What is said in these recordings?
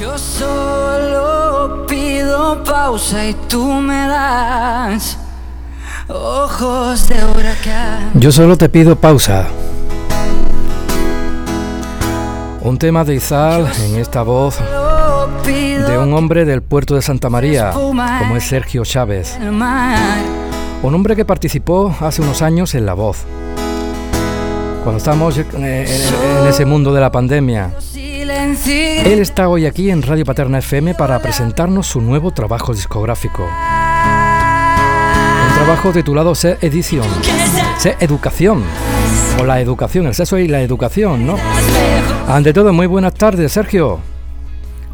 Yo solo pido pausa y tú me das ojos de huracán. Yo solo te pido pausa. Un tema de Izal en esta voz de un hombre del puerto de Santa María, como es Sergio Chávez. Un hombre que participó hace unos años en La Voz. Cuando estamos en, ese mundo de la pandemia. Él está hoy aquí en Radio Paterna FM para presentarnos su nuevo trabajo discográfico. Un trabajo titulado Se Edición. Se Educación. O la educación, el sexo y la educación, ¿no? Ante todo, muy buenas tardes, Sergio.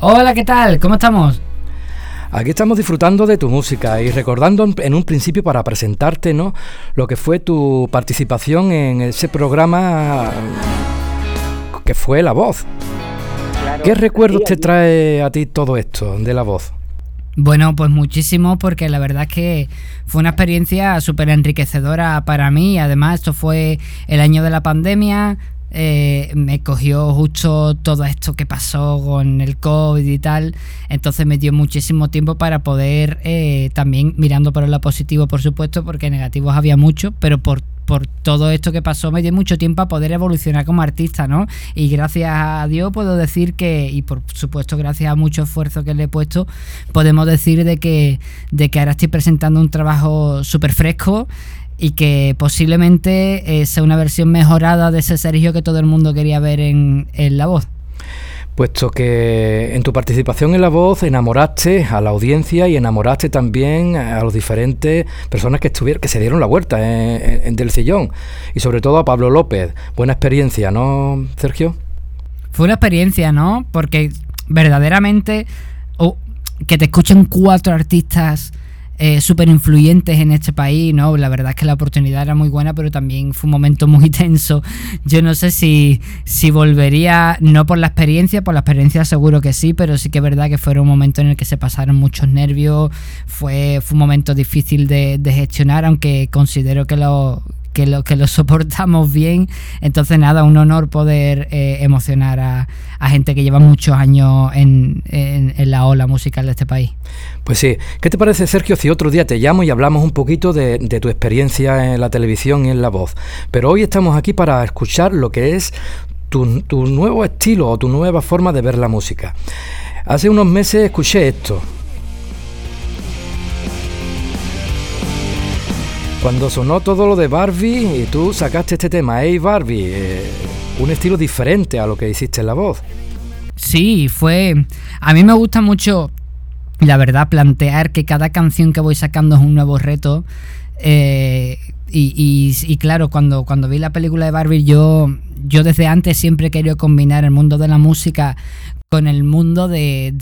Hola, ¿qué tal? ¿Cómo estamos? Aquí estamos disfrutando de tu música y recordando en un principio para presentarte, ¿no? Lo que fue tu participación en ese programa que fue La Voz. ¿Qué recuerdos te trae a ti todo esto de La Voz? Bueno, pues muchísimo, porque la verdad es que fue una experiencia súper enriquecedora para mí. Además, esto fue el año de la pandemia, eh, me cogió justo todo esto que pasó con el COVID y tal, entonces me dio muchísimo tiempo para poder eh, también mirando por el positivo, por supuesto, porque negativos había mucho, pero por por todo esto que pasó me dio mucho tiempo a poder evolucionar como artista, ¿no? Y gracias a Dios puedo decir que, y por supuesto gracias a mucho esfuerzo que le he puesto, podemos decir de que, de que ahora estoy presentando un trabajo súper fresco y que posiblemente eh, sea una versión mejorada de ese Sergio que todo el mundo quería ver en, La Voz. Puesto que en tu participación en La Voz enamoraste a la audiencia y enamoraste también a los diferentes personas que estuvieron, que se dieron la vuelta en, Del Sillón y sobre todo a Pablo López. Buena experiencia, ¿no, Sergio? Fue una experiencia, ¿no? Porque verdaderamente que te escuchen cuatro artistas eh, súper influyentes en este país, ¿no? La verdad es que la oportunidad era muy buena, pero también fue un momento muy tenso. Yo no sé si, si volvería, no por la experiencia, por la experiencia seguro que sí, pero sí que es verdad que fue un momento en el que se pasaron muchos nervios, fue, fue un momento difícil de, de gestionar, aunque considero que lo, que lo, que lo soportamos bien. Entonces, nada, un honor poder eh, emocionar a, gente que lleva muchos años en, la ola musical de este país. Pues sí, ¿qué te parece, Sergio, si otro día te llamo y hablamos un poquito de, tu experiencia en la televisión y en la voz? Pero hoy estamos aquí para escuchar lo que es tu, tu nuevo estilo o tu nueva forma de ver la música. Hace unos meses escuché esto. Cuando sonó todo lo de Barbie y tú sacaste este tema, Hey Barbie, eh, un estilo diferente a lo que hiciste en la voz. Sí, fue... A mí me gusta mucho, la verdad, plantear que cada canción que voy sacando es un nuevo reto. Eh, y, claro, cuando, cuando vi la película de Barbie, yo, yo desde antes siempre he querido combinar el mundo de la música con el mundo de,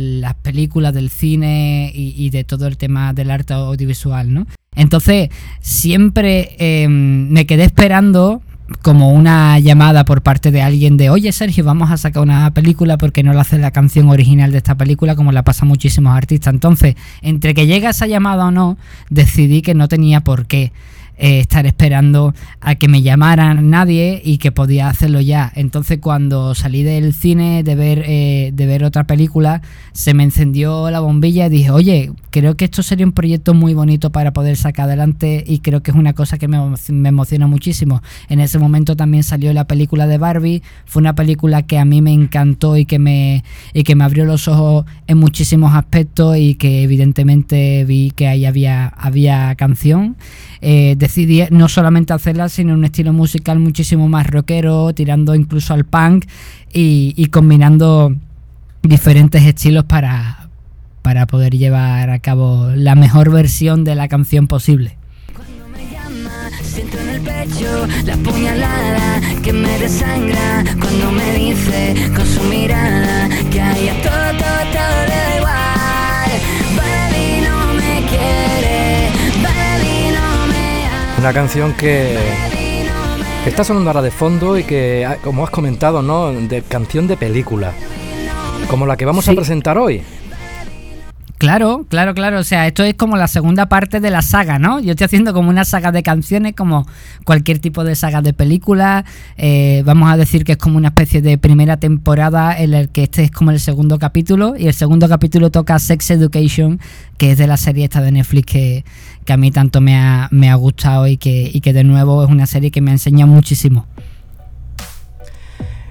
las películas, del cine y, de todo el tema del arte audiovisual, ¿no? Entonces, siempre em, me quedé esperando como una llamada por parte de alguien de, oye Sergio, vamos a sacar una película porque no la hace la canción original de esta película como la pasa muchísimos artistas. Entonces, entre que llega esa llamada o no, decidí que no tenía por qué. Eh, estar esperando a que me llamaran nadie y que podía hacerlo ya. Entonces cuando salí del cine de ver, eh, de ver otra película, se me encendió la bombilla y dije, oye, creo que esto sería un proyecto muy bonito para poder sacar adelante y creo que es una cosa que me, emociona muchísimo. En ese momento también salió la película de Barbie, fue una película que a mí me encantó y que me, y que me abrió los ojos en muchísimos aspectos y que evidentemente vi que ahí había, había canción. Eh, decidí no solamente hacerla, sino un estilo musical muchísimo más rockero, tirando incluso al punk y, combinando diferentes estilos para, para poder llevar a cabo la mejor versión de la canción posible. Siento en el pecho la puñalada que me desangra cuando me dice con su mirada que todo, todo, todo Una canción que, que está sonando ahora de fondo y que, ah, como has comentado, ¿no? De canción de película, como la que vamos a presentar hoy. Claro, claro, claro. O sea, esto es como la segunda parte de la saga, ¿no? Yo estoy haciendo como una saga de canciones, como cualquier tipo de saga de película. Eh, vamos a decir que es como una especie de primera temporada en el que este es como el segundo capítulo. Y el segundo capítulo toca Sex Education, que es de la serie esta de Netflix que, a mí tanto me ha, me ha gustado y que, y que de nuevo es una serie que me ha enseñado muchísimo.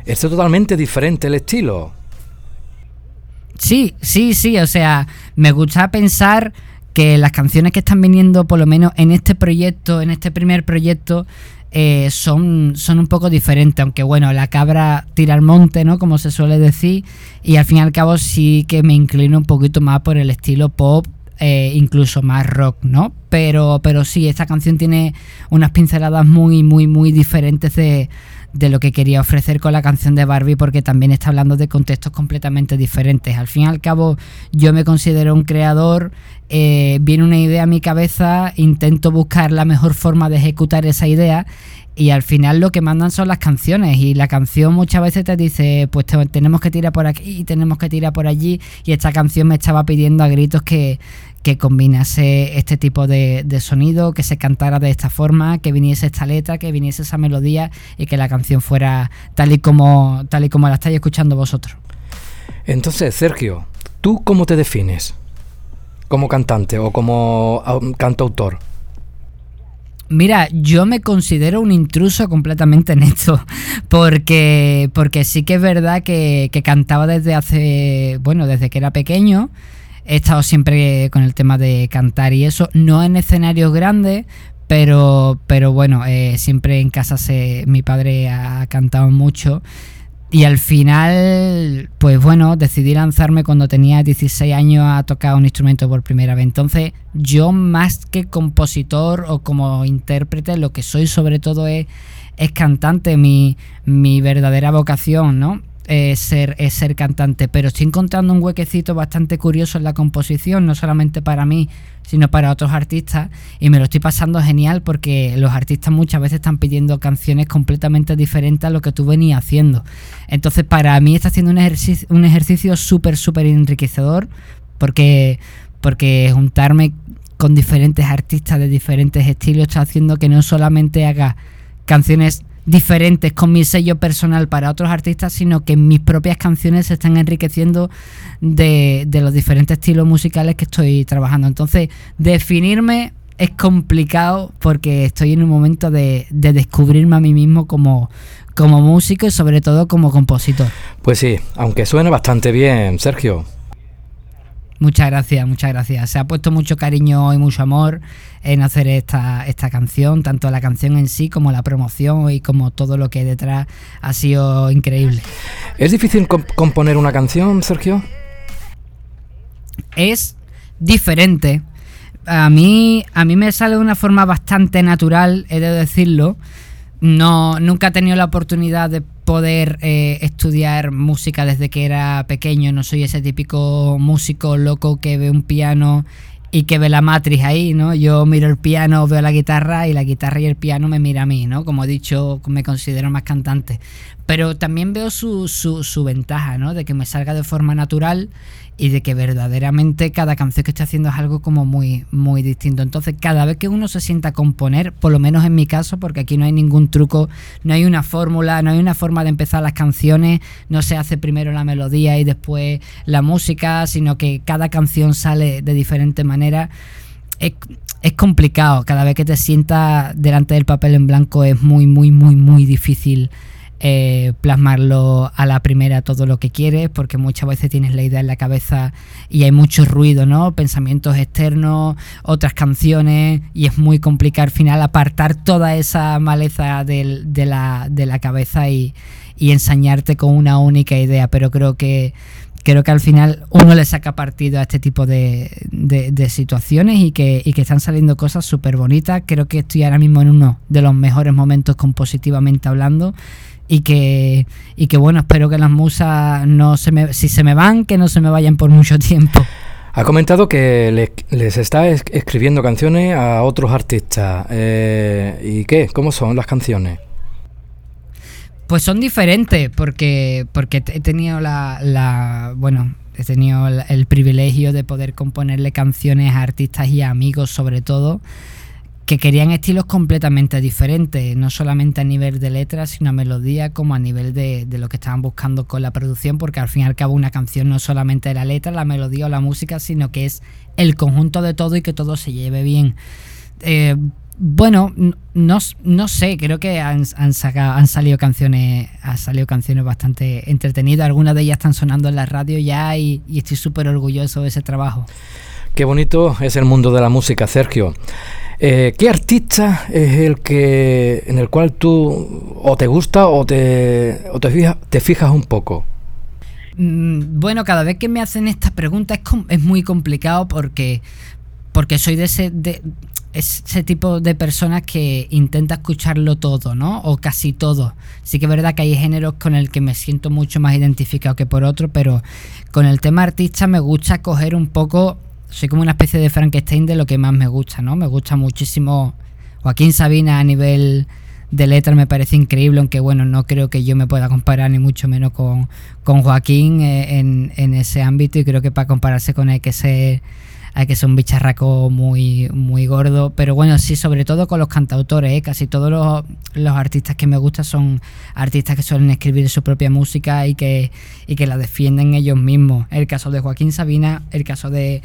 Esto es totalmente diferente el estilo. Sí, sí, sí, o sea, me gusta pensar que las canciones que están viniendo, por lo menos en este proyecto, en este primer proyecto, eh, son, son un poco diferentes, aunque bueno, la cabra tira al monte, ¿no? Como se suele decir, y al fin y al cabo sí que me inclino un poquito más por el estilo pop, eh, incluso más rock, ¿no? Pero, pero sí, esta canción tiene unas pinceladas muy, muy, muy diferentes de, de lo que quería ofrecer con la canción de Barbie porque también está hablando de contextos completamente diferentes. Al fin y al cabo yo me considero un creador, eh, viene una idea a mi cabeza, intento buscar la mejor forma de ejecutar esa idea y al final lo que mandan son las canciones y la canción muchas veces te dice pues tenemos que tirar por aquí y tenemos que tirar por allí y esta canción me estaba pidiendo a gritos que, que combinase este tipo de, sonido, que se cantara de esta forma, que viniese esta letra, que viniese esa melodía y que la canción fuera tal y como, tal y como la estáis escuchando vosotros. Entonces, Sergio, ¿tú cómo te defines? ¿Como cantante o como cantautor? Mira, yo me considero un intruso completamente en esto, porque, porque sí que es verdad que, que cantaba desde hace, bueno, desde que era pequeño, he estado siempre con el tema de cantar y eso, no en escenarios grandes, pero, pero bueno, eh, siempre en casa se, mi padre ha cantado mucho. Y al final, pues bueno, decidí lanzarme cuando tenía 16 años a tocar un instrumento por primera vez. Entonces, yo más que compositor o como intérprete, lo que soy sobre todo es, es cantante, mi, mi verdadera vocación, ¿no? Es ser, ser cantante, pero estoy encontrando un huequecito bastante curioso en la composición, no solamente para mí, sino para otros artistas, y me lo estoy pasando genial porque los artistas muchas veces están pidiendo canciones completamente diferentes a lo que tú venías haciendo. Entonces, para mí está haciendo un ejercicio, un ejercicio súper, súper enriquecedor, porque, porque juntarme con diferentes artistas de diferentes estilos está haciendo que no solamente haga canciones diferentes con mi sello personal para otros artistas, sino que mis propias canciones se están enriqueciendo de, los diferentes estilos musicales que estoy trabajando. Entonces, definirme es complicado porque estoy en un momento de, de descubrirme a mí mismo como, como músico y sobre todo como compositor. Pues sí, aunque suene bastante bien, Sergio. Muchas gracias, muchas gracias. Se ha puesto mucho cariño y mucho amor en hacer esta, esta canción, tanto la canción en sí como la promoción y como todo lo que hay detrás ha sido increíble. ¿Es difícil componer una canción, Sergio? Es diferente. A mí, a mí me sale de una forma bastante natural, he de decirlo. No, nunca he tenido la oportunidad de poder eh, estudiar música desde que era pequeño. No soy ese típico músico loco que ve un piano y que ve la matriz ahí, ¿no? Yo miro el piano, veo la guitarra y la guitarra y el piano me mira a mí, ¿no? Como he dicho, me considero más cantante. Pero también veo su, su, su ventaja, ¿no? De que me salga de forma natural y de que verdaderamente cada canción que estoy haciendo es algo como muy, muy distinto. Entonces, cada vez que uno se sienta a componer, por lo menos en mi caso, porque aquí no hay ningún truco, no hay una fórmula, no hay una forma de empezar las canciones, no se hace primero la melodía y después la música, sino que cada canción sale de diferente manera. Es, es complicado, cada vez que te sientas delante del papel en blanco es muy, muy, muy, muy difícil eh, plasmarlo a la primera todo lo que quieres, porque muchas veces tienes la idea en la cabeza y hay mucho ruido, ¿no? Pensamientos externos, otras canciones, y es muy complicado al final apartar toda esa maleza de, la, de la cabeza y, ensañarte con una única idea, pero creo que creo que al final uno le saca partido a este tipo de, de, situaciones y que, y que, están saliendo cosas súper bonitas. Creo que estoy ahora mismo en uno de los mejores momentos compositivamente hablando y que, y que bueno, espero que las musas no se me, si se me van, que no se me vayan por mucho tiempo. Ha comentado que les está escribiendo canciones a otros artistas. Eh, ¿Y qué? ¿Cómo son las canciones? Pues son diferentes, porque, porque he tenido la, la bueno, he tenido el, privilegio de poder componerle canciones a artistas y amigos sobre todo que querían estilos completamente diferentes, no solamente a nivel de letras, sino a melodía, como a nivel de, lo que estaban buscando con la producción, porque al fin y al cabo una canción no solamente la letra, la melodía o la música, sino que es el conjunto de todo y que todo se lleve bien. Eh, bueno, no, no, sé, creo que han, han, han salido canciones, han salido canciones bastante entretenidas. Algunas de ellas están sonando en la radio ya y, estoy súper orgulloso de ese trabajo. Qué bonito es el mundo de la música, Sergio. Eh, ¿Qué artista es el que en el cual tú o te gusta o te, te, fijas, un poco? Mm, bueno, cada vez que me hacen esta pregunta es, muy complicado porque, porque soy de ese, ese tipo de personas que intenta escucharlo todo, ¿no? O casi todo. Sí que es verdad que hay géneros con el que me siento mucho más identificado que por otro, pero con el tema artista me gusta coger un poco, soy como una especie de Frankenstein de lo que más me gusta, ¿no? Me gusta muchísimo Joaquín Sabina a nivel de letra me parece increíble, aunque bueno, no creo que yo me pueda comparar ni mucho menos con, con Joaquín eh, en, en ese ámbito y creo que para compararse con él hay que ser hay que ser un bicharraco muy, muy gordo. Pero bueno, sí, sobre todo con los cantautores, ¿eh? casi todos los, los, artistas que me gustan son artistas que suelen escribir su propia música y que, y que la defienden ellos mismos. El caso de Joaquín Sabina, el caso de,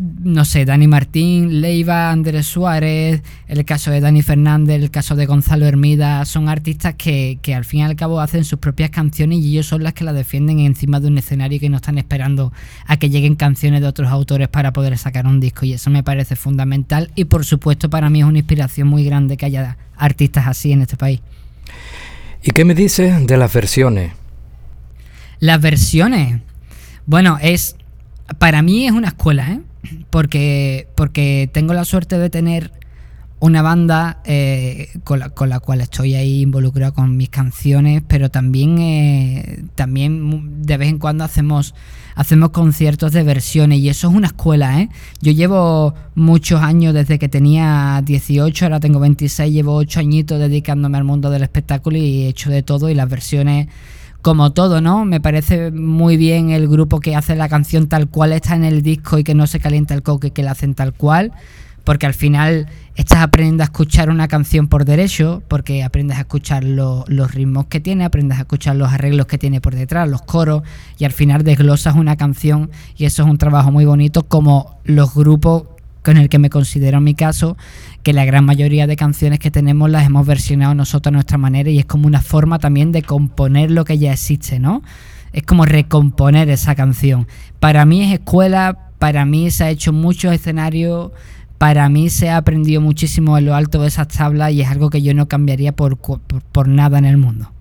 no sé, Dani Martín, Leiva, Andrés Suárez, el caso de Dani Fernández, el caso de Gonzalo Hermida, son artistas que, que, al fin y al cabo hacen sus propias canciones y ellos son las que las defienden encima de un escenario que no están esperando a que lleguen canciones de otros autores para poder sacar un disco y eso me parece fundamental y por supuesto para mí es una inspiración muy grande que haya artistas así en este país. ¿Y qué me dices de las versiones? Las versiones. Bueno, es para mí es una escuela, ¿eh? Porque, porque tengo la suerte de tener una banda eh, con, la, con, la, cual estoy ahí involucrado con mis canciones, pero también, eh, también de vez en cuando hacemos, hacemos conciertos de versiones y eso es una escuela. ¿eh? Yo llevo muchos años desde que tenía 18, ahora tengo 26, llevo 8 añitos dedicándome al mundo del espectáculo y he hecho de todo y las versiones como todo, ¿no? Me parece muy bien el grupo que hace la canción tal cual está en el disco y que no se calienta el coque, que la hacen tal cual, porque al final estás aprendiendo a escuchar una canción por derecho, porque aprendes a escuchar los ritmos que tiene, aprendes a escuchar los arreglos que tiene por detrás, los coros, y al final desglosas una canción y eso es un trabajo muy bonito como los grupos con el que me considero en mi caso, que la gran mayoría de canciones que tenemos las hemos versionado nosotros a nuestra manera y es como una forma también de componer lo que ya existe, ¿no? Es como recomponer esa canción. Para mí es escuela, para mí se ha hecho muchos escenarios, para mí se ha aprendido muchísimo en lo alto de esas tablas y es algo que yo no cambiaría por, por, nada en el mundo.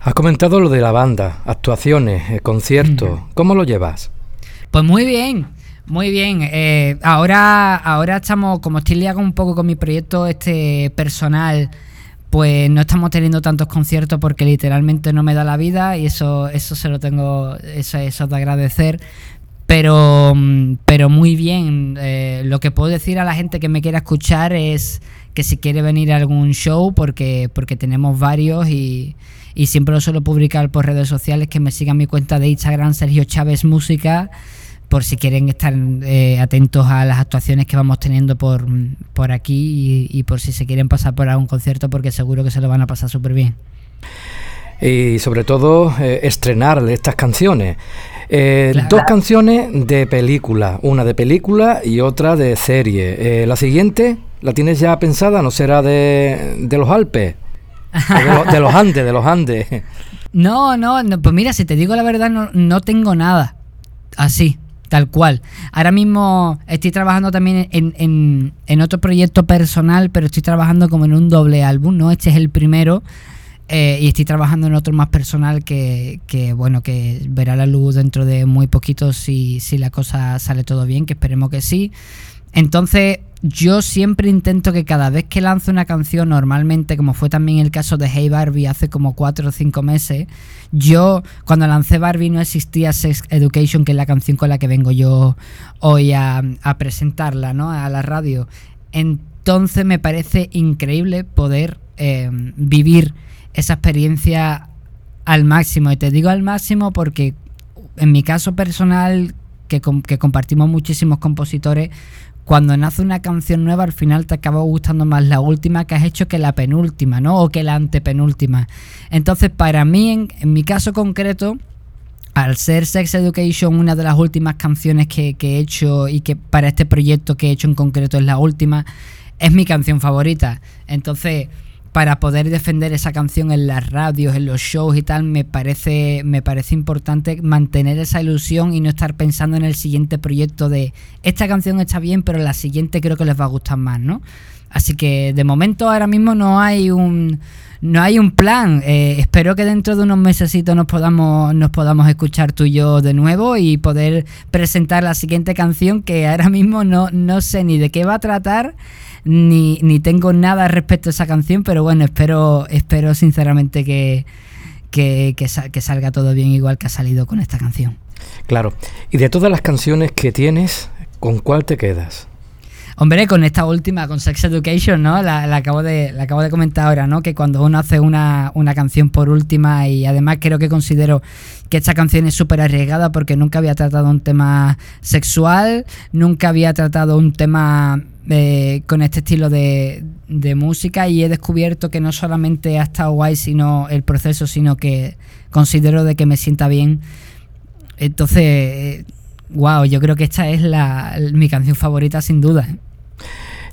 Has comentado lo de la banda, actuaciones, eh, conciertos. ¿Cómo lo llevas? Pues muy bien. Muy bien, eh, ahora, ahora estamos, como estoy liado un poco con mi proyecto este personal, pues no estamos teniendo tantos conciertos porque literalmente no me da la vida y eso, eso se lo tengo, eso, eso de agradecer. Pero, pero muy bien, eh, lo que puedo decir a la gente que me quiera escuchar es que si quiere venir a algún show, porque, porque tenemos varios y, y siempre lo suelo publicar por redes sociales, que me sigan mi cuenta de Instagram, Sergio Chávez Música por si quieren estar eh, atentos a las actuaciones que vamos teniendo por, por aquí y, por si se quieren pasar por algún concierto porque seguro que se lo van a pasar súper bien. Y sobre todo eh, estrenar estas canciones. Eh, dos canciones de película, una de película y otra de serie. la siguiente, ¿la tienes ya pensada? ¿No será de, de los Alpes? De, los Andes, de los Andes. No, no, no, pues mira, si te digo la verdad, no, no tengo nada así. Tal cual. Ahora mismo estoy trabajando también en, otro proyecto personal, pero estoy trabajando como en un doble álbum, ¿no? Este es el primero. Eh, y estoy trabajando en otro más personal que, bueno, que verá la luz dentro de muy poquito si, si la cosa sale todo bien, que esperemos que sí. Entonces, yo siempre intento que cada vez que lanzo una canción, normalmente, como fue también el caso de Hey Barbie hace como 4 o 5 meses, yo, cuando lancé Barbie no existía Sex Education, que es la canción con la que vengo yo hoy a, presentarla, ¿no? A la radio. Entonces me parece increíble poder eh, vivir esa experiencia al máximo. Y te digo al máximo porque en mi caso personal, que compartimos muchísimos compositores, cuando nace una canción nueva, al final te acaba gustando más la última que has hecho que la penúltima, ¿no? O que la antepenúltima. Entonces, para mí, en, mi caso concreto, al ser Sex Education una de las últimas canciones que, que, he hecho y que para este proyecto que he hecho en concreto es la última, es mi canción favorita. Entonces, para poder defender esa canción en las radios, en los shows y tal, me parece, me parece importante mantener esa ilusión y no estar pensando en el siguiente proyecto de esta canción está bien, pero la siguiente creo que les va a gustar más, ¿no? Así que de momento ahora mismo no hay un no hay un plan. Eh, espero que dentro de unos mesecitos nos podamos, nos podamos escuchar tú y yo de nuevo y poder presentar la siguiente canción que ahora mismo no, no sé ni de qué va a tratar ni, ni tengo nada respecto a esa canción, pero bueno, espero, espero sinceramente que, que, que, salga todo bien igual que ha salido con esta canción. Claro, y de todas las canciones que tienes, ¿con cuál te quedas? Hombre, con esta última, con Sex Education, ¿no? La, acabo, de, la acabo de comentar ahora, ¿no? Que cuando uno hace una, una canción por última y además creo que considero que esta canción es súper arriesgada porque nunca había tratado un tema sexual, nunca había tratado un tema eh, con este estilo de, de, música y he descubierto que no solamente ha estado guay sino el proceso, sino que considero de que me sienta bien. Entonces, wow, yo creo que esta es la, mi canción favorita sin duda. ¿eh?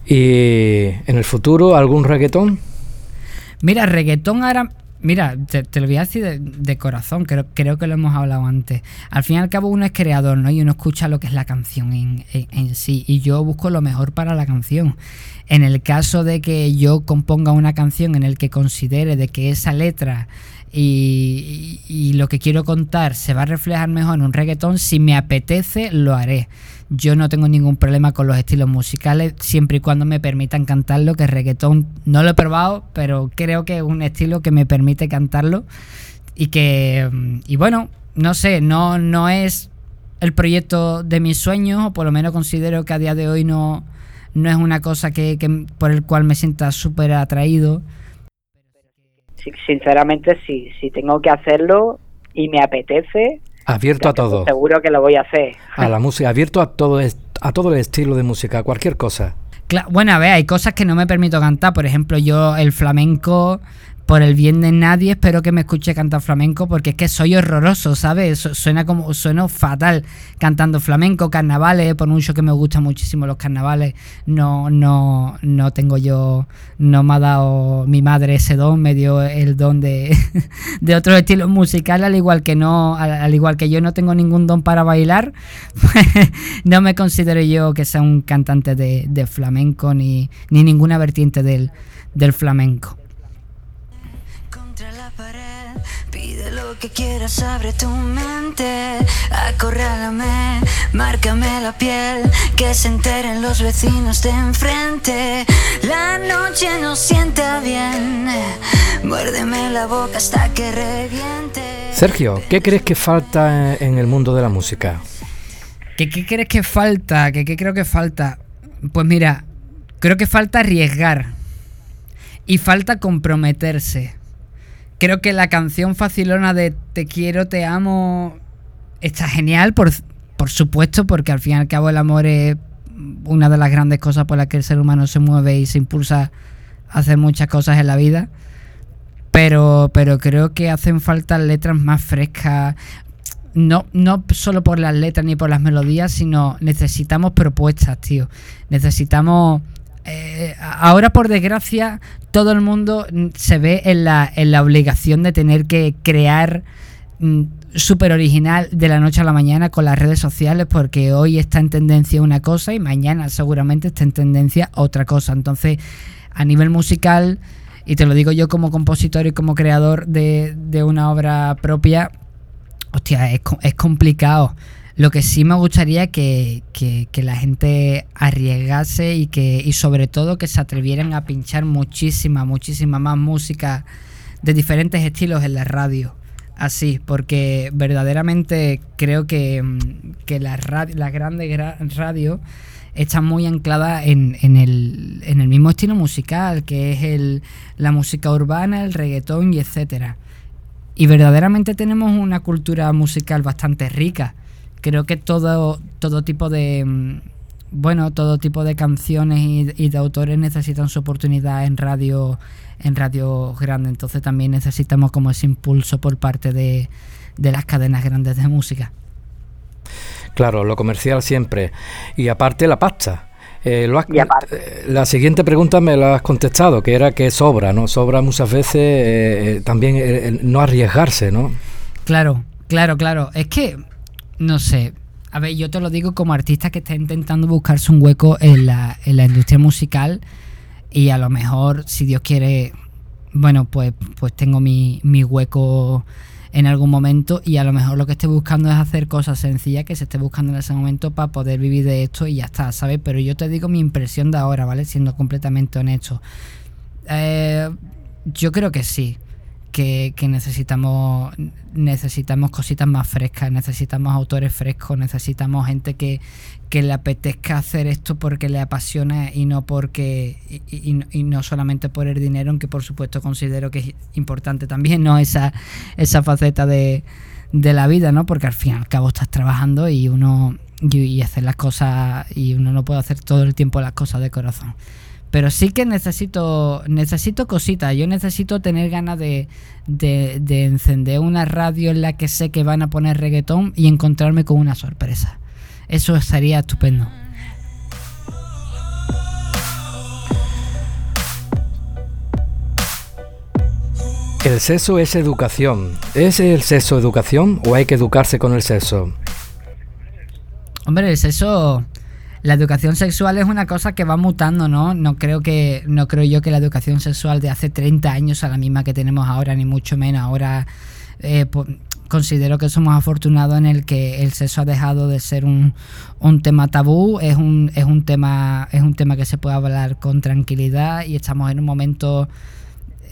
¿Y en el futuro algún reggaetón? Mira, reggaetón ahora Mira, te, lo voy a decir de, corazón, creo, que lo hemos hablado antes. Al fin y al cabo uno es creador, ¿no? Y uno escucha lo que es la canción en, en, sí. Y yo busco lo mejor para la canción. En el caso de que yo componga una canción en el que considere de que esa letra y, y, lo que quiero contar se va a reflejar mejor en un reggaetón, si me apetece, lo haré. Yo no tengo ningún problema con los estilos musicales, siempre y cuando me permitan cantarlo, que reggaetón no lo he probado, pero creo que es un estilo que me permite cantarlo. Y que, y bueno, no sé, no, no es el proyecto de mis sueños, o por lo menos considero que a día de hoy no, no es una cosa que, por el cual me sienta súper atraído. sinceramente, sí, si tengo que hacerlo y me apetece, Abierto a todo. Seguro que lo voy a hacer. A la música, abierto a todo, a todo el estilo de música, cualquier cosa. bueno, a ver, hay cosas que no me permito cantar. Por ejemplo, yo el flamenco por el bien de nadie, espero que me escuche cantar flamenco porque es que soy horroroso, ¿sabes? Suena como sueno fatal cantando flamenco, carnavales, por mucho que me gustan muchísimo los carnavales, no no no tengo yo no me ha dado mi madre ese don, me dio el don de, de otros estilos musicales, al igual que no al, igual que yo no tengo ningún don para bailar, pues no me considero yo que sea un cantante de, de flamenco ni, ni ninguna vertiente del, del flamenco. Que quieras, abre tu mente, acorrálame, márcame la piel, que se enteren los vecinos de enfrente. La noche no sienta bien, muérdeme la boca hasta que reviente. Sergio, ¿qué crees que falta en el mundo de la música? ¿Qué, qué crees que falta? ¿Qué, ¿Qué creo que falta? Pues mira, creo que falta arriesgar y falta comprometerse. Creo que la canción facilona de Te quiero, te amo está genial, por, por supuesto, porque al fin y al cabo el amor es una de las grandes cosas por las que el ser humano se mueve y se impulsa a hacer muchas cosas en la vida. Pero, pero creo que hacen falta letras más frescas. No, no solo por las letras ni por las melodías, sino necesitamos propuestas, tío. Necesitamos eh, ahora por desgracia todo el mundo mm, se ve en la, en la obligación de tener que crear mm, súper original de la noche a la mañana con las redes sociales porque hoy está en tendencia una cosa y mañana seguramente está en tendencia otra cosa. Entonces, a nivel musical, y te lo digo yo como compositor y como creador de, de una obra propia, hostia, es, es complicado. Lo que sí me gustaría que, que, la gente arriesgase y que y sobre todo que se atrevieran a pinchar muchísima, muchísima más música de diferentes estilos en la radio. Así, porque verdaderamente creo que, mm, que las la grandes radios están muy ancladas en, en, el, en el mismo estilo musical, que es el, la música urbana, el reggaetón y etcétera y verdaderamente tenemos una cultura musical bastante rica. Creo que todo, todo tipo de mm, bueno, todo tipo de canciones y, de autores necesitan su oportunidad en radio, en radio grande. Entonces también necesitamos como ese impulso por parte de, de las cadenas grandes de música. Claro, lo comercial siempre. Y aparte la pasta. Eh, eh, la siguiente pregunta me la has contestado, que era que sobra, ¿no? Sobra muchas veces eh, también no arriesgarse, ¿no? Claro, claro, claro. Es que, no sé, a ver, yo te lo digo como artista que está intentando buscarse un hueco en la, en la industria musical y a lo mejor, si Dios quiere, bueno, pues, pues tengo mi, mi hueco en algún momento y a lo mejor lo que esté buscando es hacer cosas sencillas que se esté buscando en ese momento para poder vivir de esto y ya está, ¿sabes? Pero yo te digo mi impresión de ahora, ¿vale? Siendo completamente honesto. Eh, yo creo que sí que, necesitamos necesitamos cositas más frescas, necesitamos autores frescos, necesitamos gente que, le apetezca hacer esto porque le apasiona y no porque y, no solamente por el dinero, aunque por supuesto considero que es importante también, ¿no? Esa, esa faceta de, de la vida, ¿no? Porque al fin y al cabo estás trabajando y uno y hacer las cosas y uno no puede hacer todo el tiempo las cosas de corazón. Pero sí que necesito, necesito cositas. Yo necesito tener ganas de, de, encender una radio en la que sé que van a poner reggaetón y encontrarme con una sorpresa. Eso sería estupendo. El sexo es educación. ¿Es el sexo educación o hay que educarse con el sexo? Hombre, el sexo la educación sexual es una cosa que va mutando, ¿no? No creo que no creo yo que la educación sexual de hace 30 años a la misma que tenemos ahora, ni mucho menos. Ahora eh, considero que somos afortunados en el que el sexo ha dejado de ser un, tema tabú, es un, es un tema es un tema que se puede hablar con tranquilidad y estamos en un momento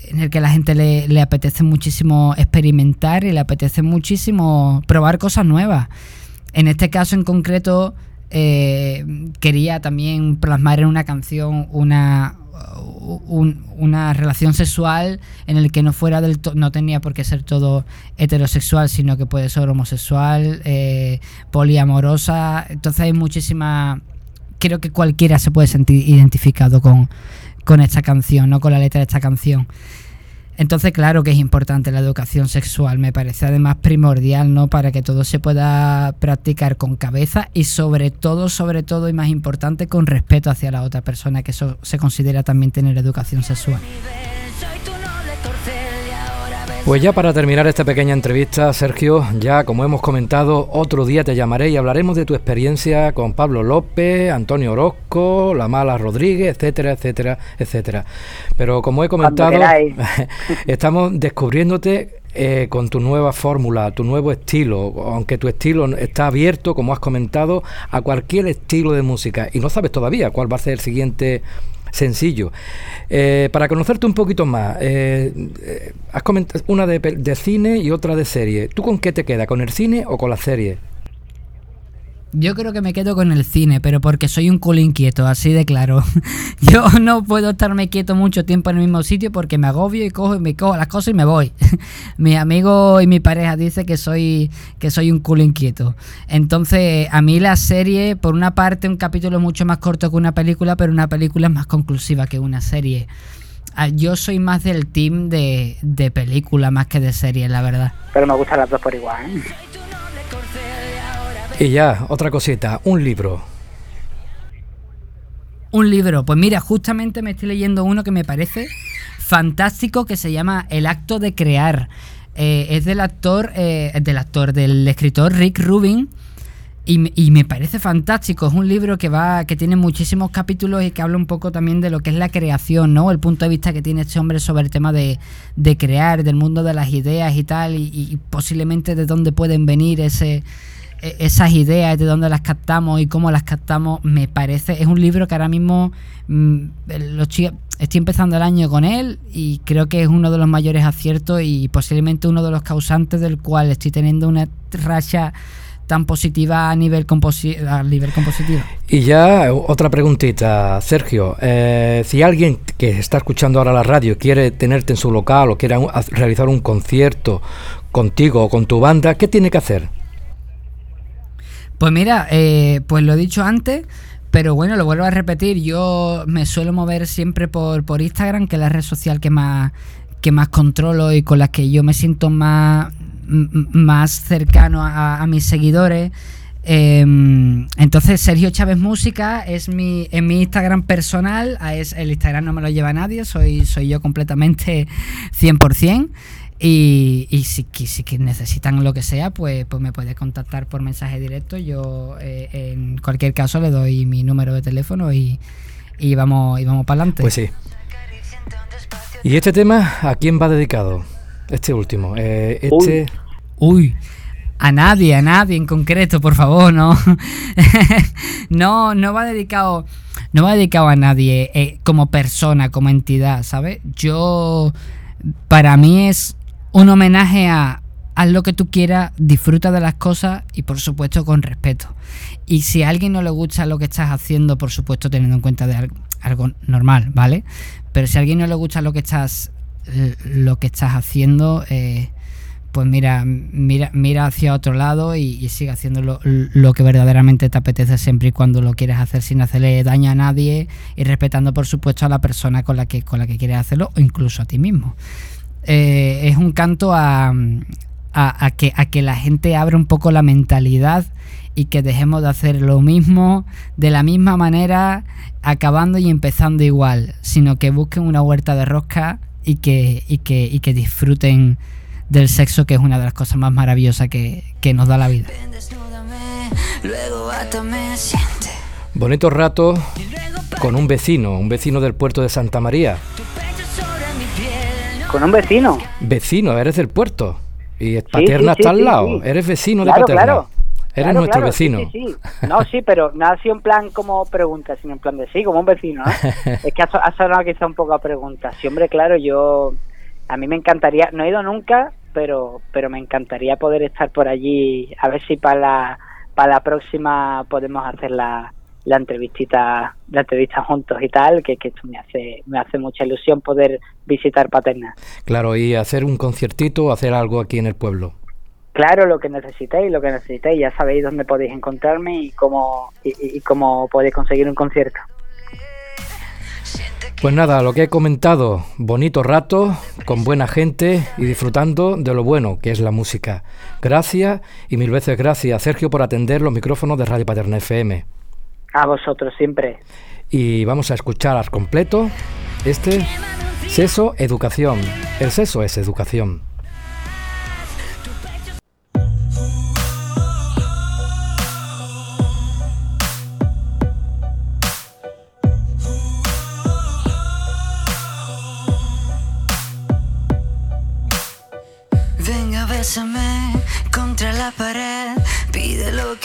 en el que la gente le, le apetece muchísimo experimentar y le apetece muchísimo probar cosas nuevas. En este caso en concreto eh, quería también plasmar en una canción una, una relación sexual en el que no fuera del no tenía por qué ser todo heterosexual, sino que puede ser homosexual, eh, poliamorosa. Entonces hay muchísima. Creo que cualquiera se puede sentir identificado con, con esta canción, no con la letra de esta canción. Entonces, claro que es importante la educación sexual, me parece además primordial, ¿no? Para que todo se pueda practicar con cabeza y sobre todo, sobre todo y más importante, con respeto hacia la otra persona, que eso se considera también tener educación sexual. Pues ya para terminar esta pequeña entrevista, Sergio, ya como hemos comentado, otro día te llamaré y hablaremos de tu experiencia con Pablo López, Antonio Orozco, La Mala Rodríguez, etcétera, etcétera, etcétera. Pero como he comentado, estamos descubriéndote eh, con tu nueva fórmula, tu nuevo estilo, aunque tu estilo está abierto, como has comentado, a cualquier estilo de música y no sabes todavía cuál va a ser el siguiente sencillo. Eh, para conocerte un poquito más, eh, eh, has comentado una de, de, cine y otra de serie. ¿Tú con qué te queda? ¿Con el cine o con la serie? Yo creo que me quedo con el cine, pero porque soy un culo inquieto, así de claro. Yo no puedo estarme quieto mucho tiempo en el mismo sitio porque me agobio y cojo y me cojo las cosas y me voy. mi amigo y mi pareja dice que soy que soy un culo inquieto. Entonces, a mí la serie, por una parte, un capítulo es mucho más corto que una película, pero una película es más conclusiva que una serie. Ah, yo soy más del team de, de película más que de serie, la verdad. Pero me gustan las dos por igual. ¿eh? Y ya, otra cosita, un libro. Un libro, pues mira, justamente me estoy leyendo uno que me parece fantástico que se llama El acto de crear. Eh, es del actor, eh, del actor, del escritor Rick Rubin. Y, me parece fantástico. Es un libro que va, que tiene muchísimos capítulos y que habla un poco también de lo que es la creación, ¿no? El punto de vista que tiene este hombre sobre el tema de, de crear, del mundo de las ideas y tal, y posiblemente de dónde pueden venir ese, esas ideas, de dónde las captamos y cómo las captamos, me parece, es un libro que ahora mismo mm, estoy, empezando el año con él y creo que es uno de los mayores aciertos y posiblemente uno de los causantes del cual estoy teniendo una racha tan positiva a nivel, a nivel compositivo. Y ya otra preguntita, Sergio. Eh, si alguien que está escuchando ahora la radio quiere tenerte en su local o quiere realizar un concierto contigo o con tu banda, ¿qué tiene que hacer? Pues mira, eh, pues lo he dicho antes, pero bueno, lo vuelvo a repetir. Yo me suelo mover siempre por, por Instagram, que es la red social que más, que más controlo y con la que yo me siento más, más cercano a, mis seguidores. Em, entonces, Sergio Chávez Música es mi, en mi Instagram personal. Es, el Instagram no me lo lleva nadie, soy, soy yo completamente 100%. Y, y si, si, necesitan lo que sea, pues, pues me puede contactar por mensaje directo. Yo eh, en cualquier caso le doy mi número de teléfono y, y vamos, y vamos para adelante. Pues sí. ¿Y este tema a quién va dedicado? Este último. Eh, este... Uy. A nadie, a nadie en concreto, por favor, no. no, no va dedicado. No va dedicado a nadie eh, como persona, como entidad, ¿sabes? Yo. Para mí es un homenaje a haz lo que tú quieras, disfruta de las cosas y por supuesto con respeto. Y si a alguien no le gusta lo que estás haciendo, por supuesto teniendo en cuenta de algo, normal, ¿vale? Pero si a alguien no le gusta lo que estás lo que estás haciendo, eh, pues mira, mira, mira hacia otro lado y, sigue haciendo lo, que verdaderamente te apetece siempre y cuando lo quieres hacer sin hacerle daño a nadie y respetando por supuesto a la persona con la que, con la que quieres hacerlo o incluso a ti mismo. Eh, es un canto a, que, que la gente abra un poco la mentalidad y que dejemos de hacer lo mismo de la misma manera, acabando y empezando igual, sino que busquen una huerta de rosca y que, que, que disfruten del sexo, que es una de las cosas más maravillosas que, nos da la vida. Bonito rato con un vecino, un vecino del puerto de Santa María. ¿Con un vecino? Vecino, eres del puerto. Y Paterna está al lado. Eres vecino de Paterna. Claro. Eres nuestro vecino. Sí, sí, No, sí, pero no ha sido en plan como pregunta, sino en plan de sí, como un vecino. es que ha, sonado quizá un poco a pregunta. Sí, hombre, claro, yo. A mí me encantaría. No he ido nunca, pero pero me encantaría poder estar por allí. A ver si para la, para la próxima podemos hacer la, la entrevistita, la entrevista juntos y tal, que, que esto me hace, me hace mucha ilusión poder visitar Paterna. Claro, y hacer un conciertito, hacer algo aquí en el pueblo. Claro, lo que necesitéis, lo que necesitéis, ya sabéis dónde podéis encontrarme y cómo, y, cómo podéis conseguir un concierto. Pues nada, lo que he comentado, bonito rato, con buena gente y disfrutando de lo bueno que es la música. Gracias y mil veces gracias, Sergio, por atender los micrófonos de Radio Paterna FM. A vosotros siempre. Y vamos a escuchar al completo este Seso Educación. El seso es educación.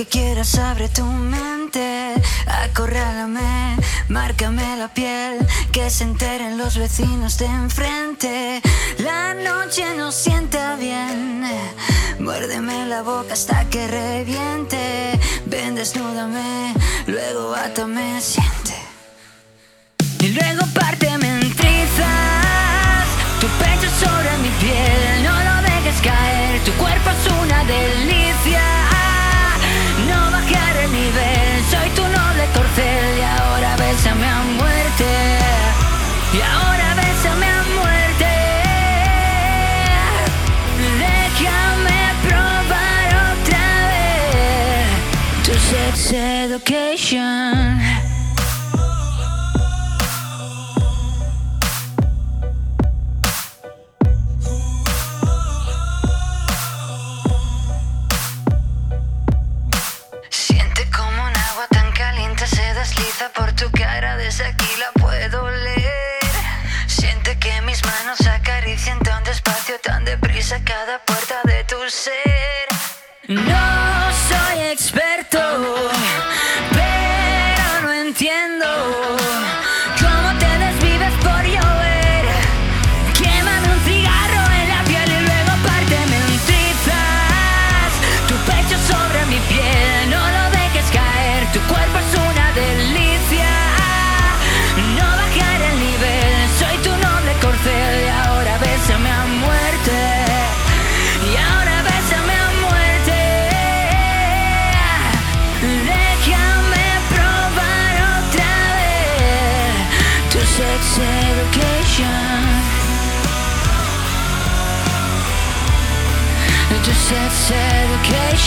Que quieras, abre tu mente. Acorrálame, márcame la piel. Que se enteren los vecinos de enfrente. La noche no sienta bien. Muérdeme la boca hasta que reviente. Ven, desnúdame, luego átame, siente. Y luego párteme en trizas. Tu pecho sobre mi piel, no lo dejes caer. Tu cuerpo es una delicia bésame a muerte. Y ahora bésame a muerte. Déjame probar otra vez tu sex education.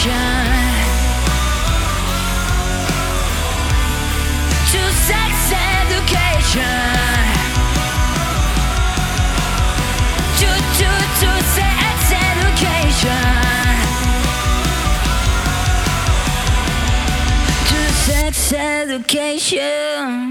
Education. To sex education. To to to sex education. To sex education.